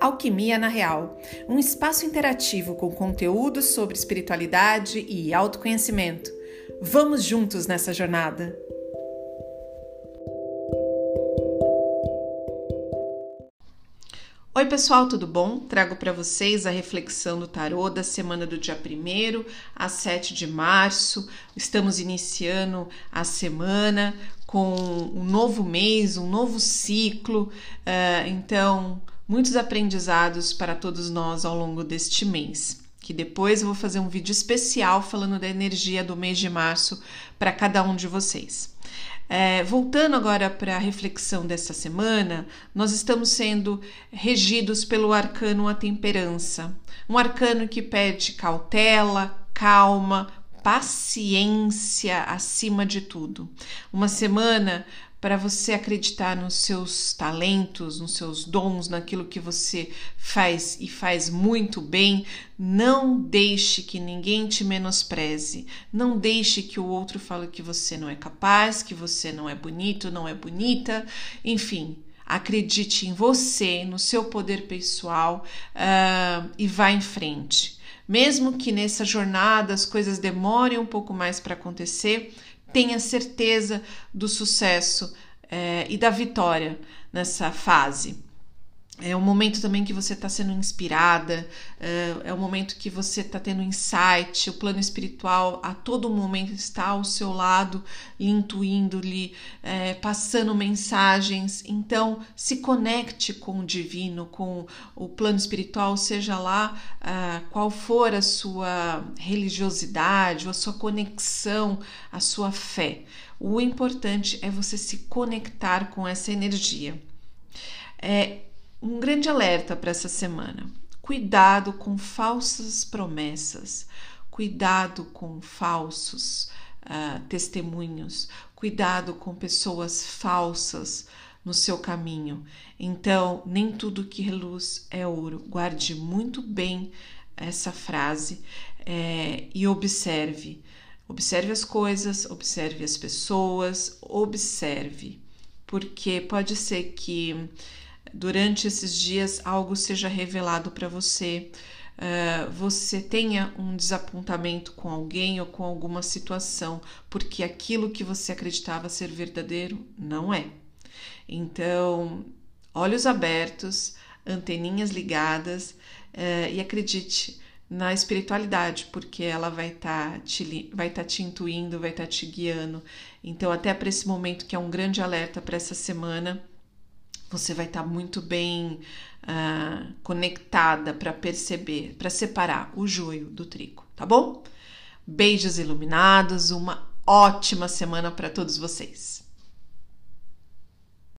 Alquimia na Real, um espaço interativo com conteúdos sobre espiritualidade e autoconhecimento. Vamos juntos nessa jornada! Oi, pessoal, tudo bom? Trago para vocês a reflexão do tarô da semana do dia 1 a 7 de março. Estamos iniciando a semana com um novo mês, um novo ciclo. Uh, então, muitos aprendizados para todos nós ao longo deste mês. Que depois eu vou fazer um vídeo especial falando da energia do mês de março para cada um de vocês. É, voltando agora para a reflexão dessa semana, nós estamos sendo regidos pelo arcano A Temperança, um arcano que pede cautela, calma, paciência acima de tudo. Uma semana para você acreditar nos seus talentos, nos seus dons, naquilo que você faz e faz muito bem. Não deixe que ninguém te menospreze. Não deixe que o outro fale que você não é capaz, que você não é bonito, não é bonita. Enfim, acredite em você, no seu poder pessoal uh, e vá em frente. Mesmo que nessa jornada as coisas demorem um pouco mais para acontecer, tenha certeza do sucesso é, e da vitória nessa fase. É um momento também que você está sendo inspirada, é, é um momento que você está tendo insight, o plano espiritual a todo momento está ao seu lado, intuindo-lhe, é, passando mensagens. Então, se conecte com o divino, com o plano espiritual, seja lá é, qual for a sua religiosidade, a sua conexão, a sua fé. O importante é você se conectar com essa energia. É, um grande alerta para essa semana. Cuidado com falsas promessas, cuidado com falsos uh, testemunhos, cuidado com pessoas falsas no seu caminho. Então, nem tudo que reluz é ouro. Guarde muito bem essa frase é, e observe. Observe as coisas, observe as pessoas, observe, porque pode ser que durante esses dias algo seja revelado para você, uh, você tenha um desapontamento com alguém ou com alguma situação, porque aquilo que você acreditava ser verdadeiro não é. Então, olhos abertos, anteninhas ligadas uh, e acredite na espiritualidade, porque ela vai estar tá te, vai tá te intuindo, vai estar tá te guiando. Então, até para esse momento que é um grande alerta para essa semana, você vai estar tá muito bem uh, conectada para perceber, para separar o joio do trigo, tá bom? Beijos iluminados, uma ótima semana para todos vocês.